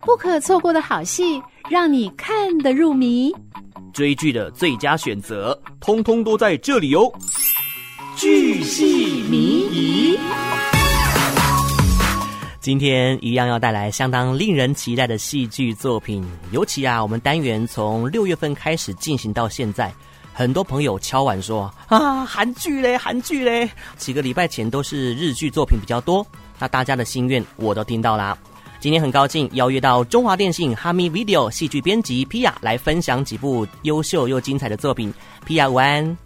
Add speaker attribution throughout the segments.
Speaker 1: 不可错过的好戏，让你看得入迷。
Speaker 2: 追剧的最佳选择，通通都在这里哦！剧戏迷疑。今天一样要带来相当令人期待的戏剧作品，尤其啊，我们单元从六月份开始进行到现在，很多朋友敲碗说啊，韩剧嘞，韩剧嘞。几个礼拜前都是日剧作品比较多，那大家的心愿我都听到啦。今天很高兴邀约到中华电信哈密 Video 戏剧编辑 Pia 来分享几部优秀又精彩的作品。Pia 午安，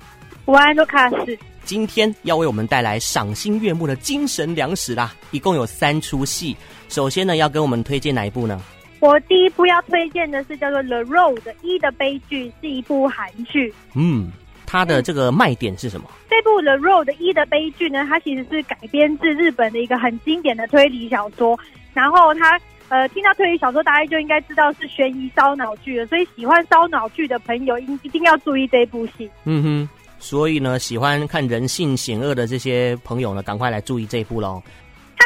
Speaker 3: 午安，卢卡斯。
Speaker 2: 今天要为我们带来赏心悦目的精神粮食啦！一共有三出戏。首先呢，要跟我们推荐哪一部呢？
Speaker 3: 我第一部要推荐的是叫做《The Road》一的悲剧，是一部韩剧。
Speaker 2: 嗯，它的这个卖点是什么？
Speaker 3: 这部《The Road》一的悲剧呢，它其实是改编自日本的一个很经典的推理小说。然后它呃，听到推理小说，大家就应该知道是悬疑烧脑剧了。所以喜欢烧脑剧的朋友，一一定要注意这部戏。
Speaker 2: 嗯哼。所以呢，喜欢看人性险恶的这些朋友呢，赶快来注意这一部
Speaker 3: 喽。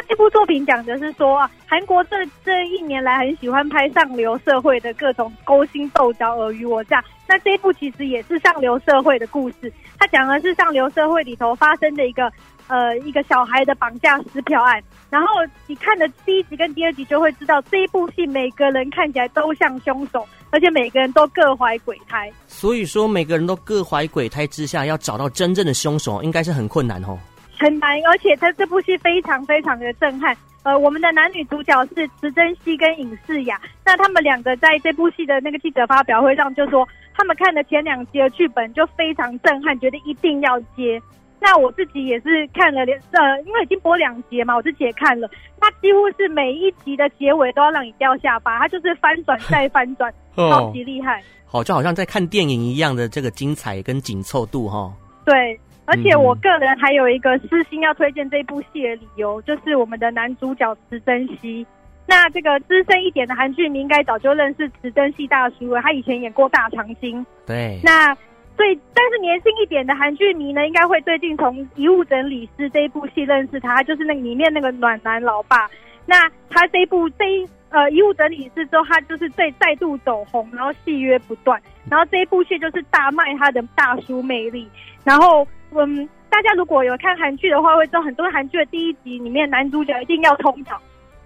Speaker 3: 这部作品讲的是说啊，韩国这这一年来很喜欢拍上流社会的各种勾心斗角、尔虞我诈。那这一部其实也是上流社会的故事，他讲的是上流社会里头发生的一个呃一个小孩的绑架撕票案。然后你看的第一集跟第二集就会知道，这一部戏每个人看起来都像凶手，而且每个人都各怀鬼胎。
Speaker 2: 所以说，每个人都各怀鬼胎之下，要找到真正的凶手，应该是很困难哦。
Speaker 3: 很难，而且他这部戏非常非常的震撼。呃，我们的男女主角是池珍熙跟尹世雅，那他们两个在这部戏的那个记者发表会上就说，他们看了前两集的剧本就非常震撼，觉得一定要接。那我自己也是看了，呃，因为已经播两集嘛，我自己也看了，他几乎是每一集的结尾都要让你掉下巴，他就是翻转再翻转，超级厉害。
Speaker 2: 好，就好像在看电影一样的这个精彩跟紧凑度哈。
Speaker 3: 对。而且我个人还有一个私心要推荐这部戏的理由，就是我们的男主角池珍熙。那这个资深一点的韩剧迷应该早就认识池珍熙大叔了，他以前演过《大长今》。
Speaker 2: 对。
Speaker 3: 那最但是年轻一点的韩剧迷呢，应该会最近从《遗物整理师》这一部戏认识他，他就是那个里面那个暖男老爸。那他这一部这一呃《遗物整理师》之后，他就是再再度走红，然后戏约不断。然后这一部戏就是大卖他的大叔魅力，然后。嗯，大家如果有看韩剧的话，会知道很多韩剧的第一集里面男主角一定要通场，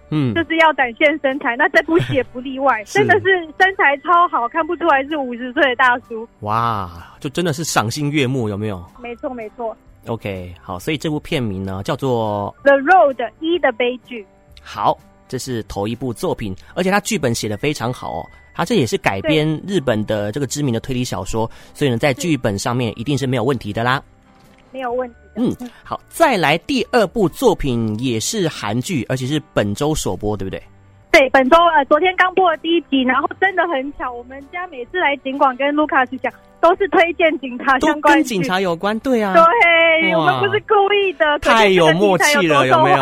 Speaker 3: 嗯，就是要展现身材。那这部戏也不例外，真的是身材超好，看不出来是五十岁的大叔。
Speaker 2: 哇，就真的是赏心悦目，有没有？
Speaker 3: 没错，没错。
Speaker 2: OK，好，所以这部片名呢叫做《
Speaker 3: The Road 一的悲剧》。
Speaker 2: 好，这是头一部作品，而且他剧本写的非常好哦。他这也是改编日本的这个知名的推理小说，所以呢，在剧本上面一定是没有问题的啦。
Speaker 3: 没有问题。
Speaker 2: 嗯，好，再来第二部作品也是韩剧，而且是本周首播，对不对？
Speaker 3: 对，本周呃，昨天刚播的第一集，然后真的很巧，我们家每次来警广跟卢卡斯讲，都是推荐警察相关，
Speaker 2: 跟警察有关，对啊，
Speaker 3: 对，我们不是故意的，
Speaker 2: 太有默契了，有没有？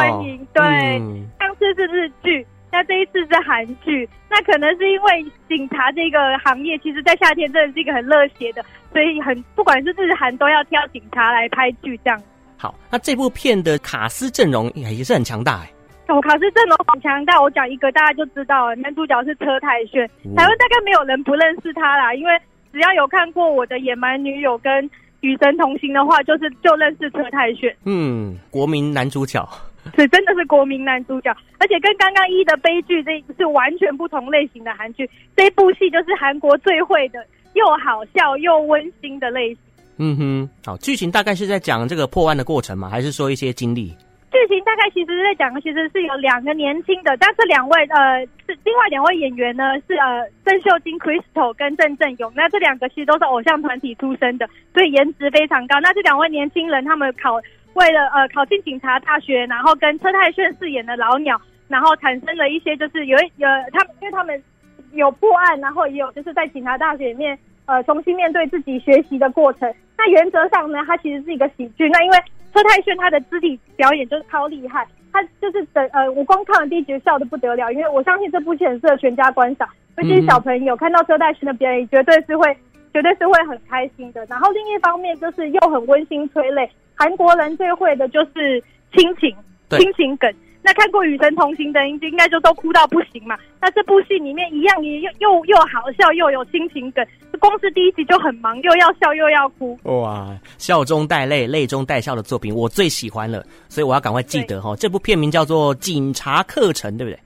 Speaker 3: 对，嗯、上次是日剧。那这一次是韩剧，那可能是因为警察这个行业，其实，在夏天真的是一个很热血的，所以很不管是日韩都要挑警察来拍剧这样。
Speaker 2: 好，那这部片的卡斯阵容也是很强大哎。
Speaker 3: 哦，卡司阵容很强大，我讲一个大家就知道了，男主角是车太鉉，台湾大概没有人不认识他啦，因为只要有看过我的野蛮女友跟与神同行的话，就是就认识车太鉉。
Speaker 2: 嗯，国民男主角。
Speaker 3: 是，真的是国民男主角，而且跟刚刚一的悲剧这是完全不同类型的韩剧。这部戏就是韩国最会的，又好笑又温馨的类型。
Speaker 2: 嗯哼，好，剧情大概是在讲这个破案的过程吗？还是说一些经历？
Speaker 3: 剧情大概其实是在讲，其实是有两个年轻的，但是两位呃是另外两位演员呢是呃郑秀晶 Crystal 跟郑正勇，那这两个其实都是偶像团体出身的，所以颜值非常高。那这两位年轻人他们考。为了呃考进警察大学，然后跟车太鉉饰演的老鸟，然后产生了一些就是有有他们，因为他们有破案，然后也有就是在警察大学里面呃重新面对自己学习的过程。那原则上呢，它其实是一个喜剧。那因为车太鉉他的肢体表演就是超厉害，他就是等呃我光看了第一集笑得不得了，因为我相信这部戏很适合全家观赏，尤其是小朋友看到车太鉉的表演，绝对是会绝对是会很开心的。然后另一方面就是又很温馨催泪。韩国人最会的就是亲情，亲情梗。那看过《与神同行》的人应该就都哭到不行嘛。那这部戏里面一样也又又又好笑又有亲情梗，光是第一集就很忙，又要笑又要哭。
Speaker 2: 哇，笑中带泪，泪中带笑的作品我最喜欢了，所以我要赶快记得哈。这部片名叫做《警察课程》，对不对？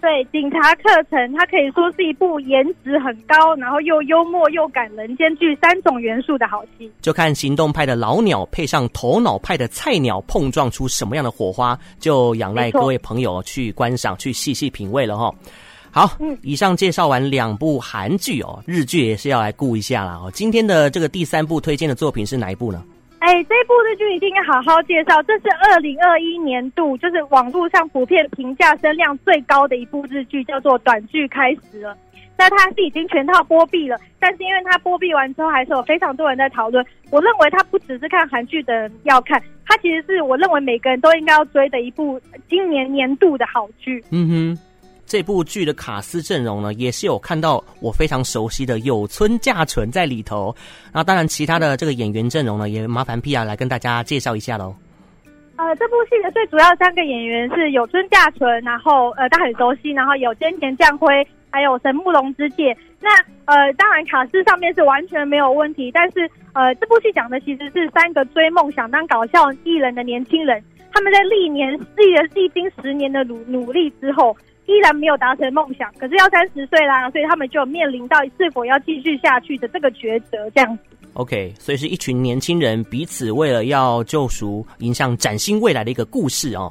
Speaker 3: 对，警察课程，它可以说是一部颜值很高，然后又幽默又感人，兼具三种元素的好戏。
Speaker 2: 就看行动派的老鸟配上头脑派的菜鸟，碰撞出什么样的火花，就仰赖各位朋友去观赏、去细细品味了哈。好，嗯，以上介绍完两部韩剧哦，日剧也是要来顾一下啦哦。今天的这个第三部推荐的作品是哪一部呢？
Speaker 3: 哎，这部日剧一定要好好介绍，这是二零二一年度就是网络上普遍评价声量最高的一部日剧，叫做《短剧开始了》。那它是已经全套播毕了，但是因为它播毕完之后，还是有非常多人在讨论。我认为它不只是看韩剧的人要看，它其实是我认为每个人都应该要追的一部今年年度的好剧。
Speaker 2: 嗯哼。这部剧的卡司阵容呢，也是有看到我非常熟悉的有村架纯在里头。那当然，其他的这个演员阵容呢，也麻烦 Pia 来跟大家介绍一下喽。
Speaker 3: 呃，这部戏的最主要三个演员是有村架纯，然后呃，大家很熟悉，然后有菅田将晖，还有神木隆之介。那呃，当然卡司上面是完全没有问题，但是呃，这部戏讲的其实是三个追梦想当搞笑艺人的年轻人，他们在历年历历经十年的努努力之后。依然没有达成梦想，可是要三十岁啦，所以他们就面临到是否要继续下去的这个抉择，这样子。
Speaker 2: OK，所以是一群年轻人彼此为了要救赎，迎向崭新未来的一个故事哦。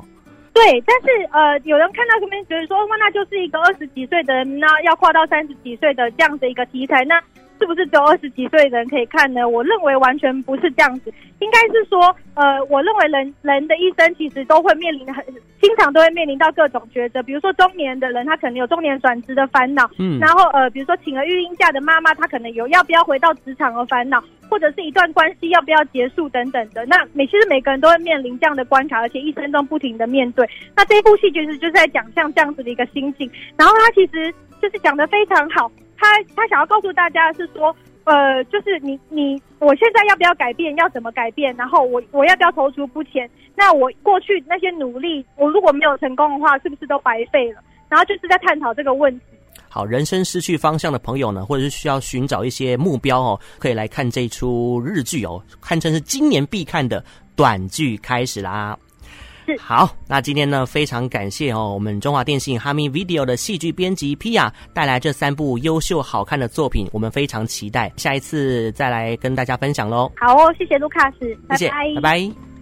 Speaker 3: 对，但是呃，有人看到这边觉得说，哇，那就是一个二十几岁的人，那要跨到三十几岁的这样的一个题材，那。是不是只有二十几岁的人可以看呢？我认为完全不是这样子，应该是说，呃，我认为人人的一生其实都会面临很，经常都会面临到各种抉择。比如说中年的人，他可能有中年转职的烦恼，嗯，然后呃，比如说请了育婴假的妈妈，她可能有要不要回到职场的烦恼，或者是一段关系要不要结束等等的。那每其实每个人都会面临这样的关卡，而且一生中不停的面对。那这一部戏其实就是在讲像这样子的一个心境，然后他其实就是讲的非常好。他他想要告诉大家是说，呃，就是你你我现在要不要改变，要怎么改变？然后我我要不要踌躇不前？那我过去那些努力，我如果没有成功的话，是不是都白费了？然后就是在探讨这个问题。
Speaker 2: 好，人生失去方向的朋友呢，或者是需要寻找一些目标哦，可以来看这出日剧哦，堪称是今年必看的短剧开始啦。好，那今天呢，非常感谢哦，我们中华电信哈密 Video 的戏剧编辑 Pia 带来这三部优秀好看的作品，我们非常期待下一次再来跟大家分享喽。
Speaker 3: 好哦，谢谢卢卡斯，
Speaker 2: 谢谢，拜拜。拜拜。